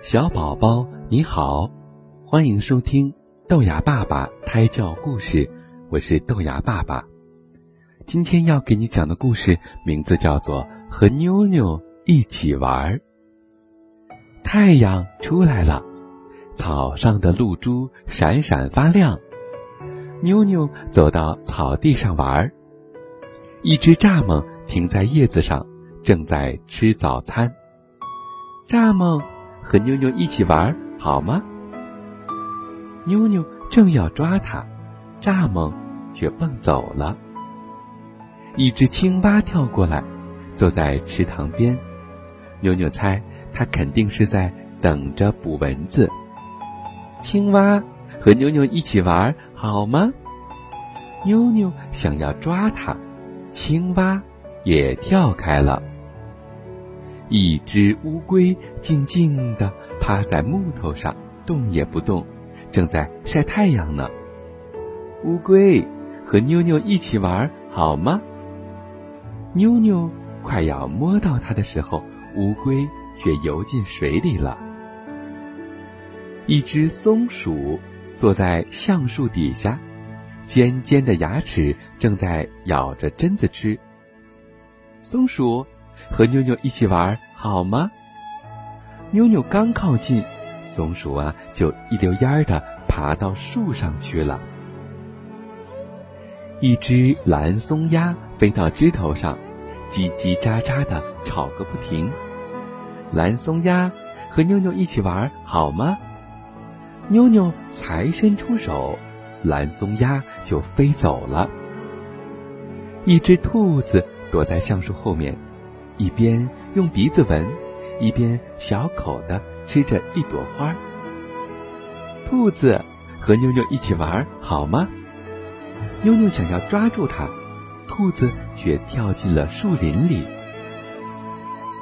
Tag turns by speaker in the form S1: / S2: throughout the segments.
S1: 小宝宝你好，欢迎收听豆芽爸爸胎教故事，我是豆芽爸爸。今天要给你讲的故事名字叫做《和妞妞一起玩儿》。太阳出来了，草上的露珠闪闪发亮。妞妞走到草地上玩儿，一只蚱蜢停在叶子上，正在吃早餐。蚱蜢。和妞妞一起玩好吗？妞妞正要抓它，蚱蜢却蹦走了。一只青蛙跳过来，坐在池塘边。妞妞猜，它肯定是在等着捕蚊子。青蛙和妞妞一起玩好吗？妞妞想要抓它，青蛙也跳开了。一只乌龟静静地趴在木头上，动也不动，正在晒太阳呢。乌龟和妞妞一起玩好吗？妞妞快要摸到它的时候，乌龟却游进水里了。一只松鼠坐在橡树底下，尖尖的牙齿正在咬着榛子吃。松鼠。和妞妞一起玩好吗？妞妞刚靠近，松鼠啊就一溜烟儿的爬到树上去了。一只蓝松鸦飞到枝头上，叽叽喳喳的吵个不停。蓝松鸦和妞妞一起玩好吗？妞妞才伸出手，蓝松鸦就飞走了。一只兔子躲在橡树后面。一边用鼻子闻，一边小口的吃着一朵花。兔子和妞妞一起玩好吗？妞妞想要抓住它，兔子却跳进了树林里。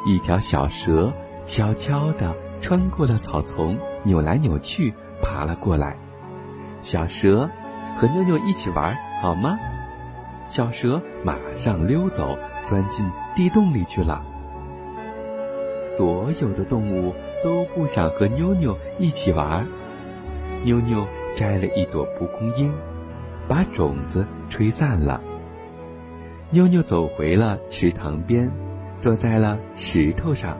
S1: 一条小蛇悄悄地穿过了草丛，扭来扭去爬了过来。小蛇和妞妞一起玩好吗？小蛇马上溜走，钻进地洞里去了。所有的动物都不想和妞妞一起玩。妞妞摘了一朵蒲公英，把种子吹散了。妞妞走回了池塘边，坐在了石头上，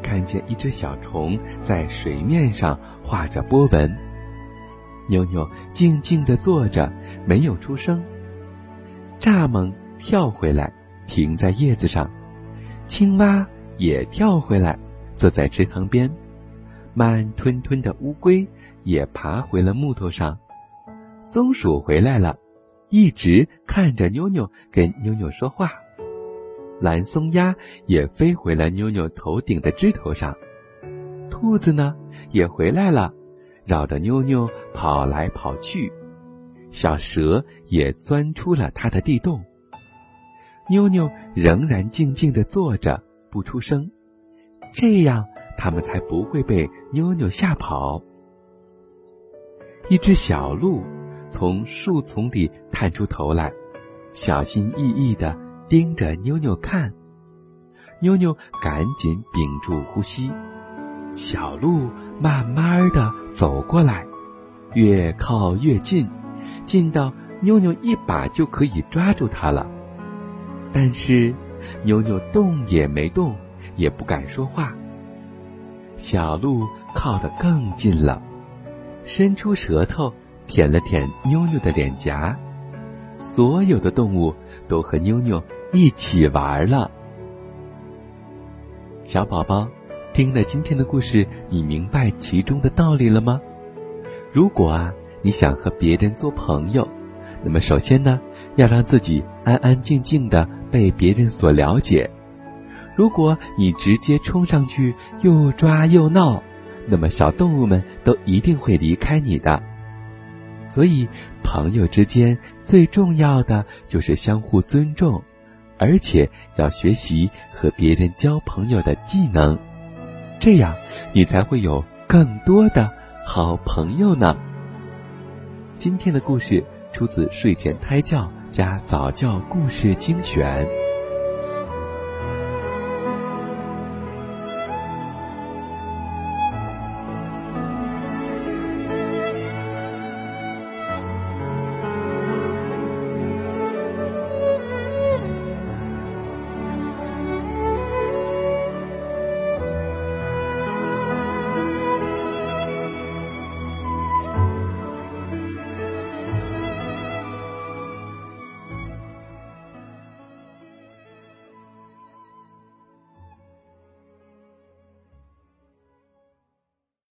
S1: 看见一只小虫在水面上画着波纹。妞妞静静地坐着，没有出声。蚱蜢跳回来，停在叶子上；青蛙也跳回来，坐在池塘边；慢吞吞的乌龟也爬回了木头上；松鼠回来了，一直看着妞妞，跟妞妞说话；蓝松鸦也飞回了妞妞头顶的枝头上；兔子呢，也回来了，绕着妞妞跑来跑去。小蛇也钻出了它的地洞。妞妞仍然静静的坐着，不出声，这样它们才不会被妞妞吓跑。一只小鹿从树丛里探出头来，小心翼翼的盯着妞妞看。妞妞赶紧屏住呼吸。小鹿慢慢的走过来，越靠越近。近到妞妞一把就可以抓住它了，但是妞妞动也没动，也不敢说话。小鹿靠得更近了，伸出舌头舔了舔妞妞的脸颊。所有的动物都和妞妞一起玩了。小宝宝，听了今天的故事，你明白其中的道理了吗？如果啊。你想和别人做朋友，那么首先呢，要让自己安安静静的被别人所了解。如果你直接冲上去又抓又闹，那么小动物们都一定会离开你的。所以，朋友之间最重要的就是相互尊重，而且要学习和别人交朋友的技能，这样你才会有更多的好朋友呢。今天的故事出自睡前胎教加早教故事精选。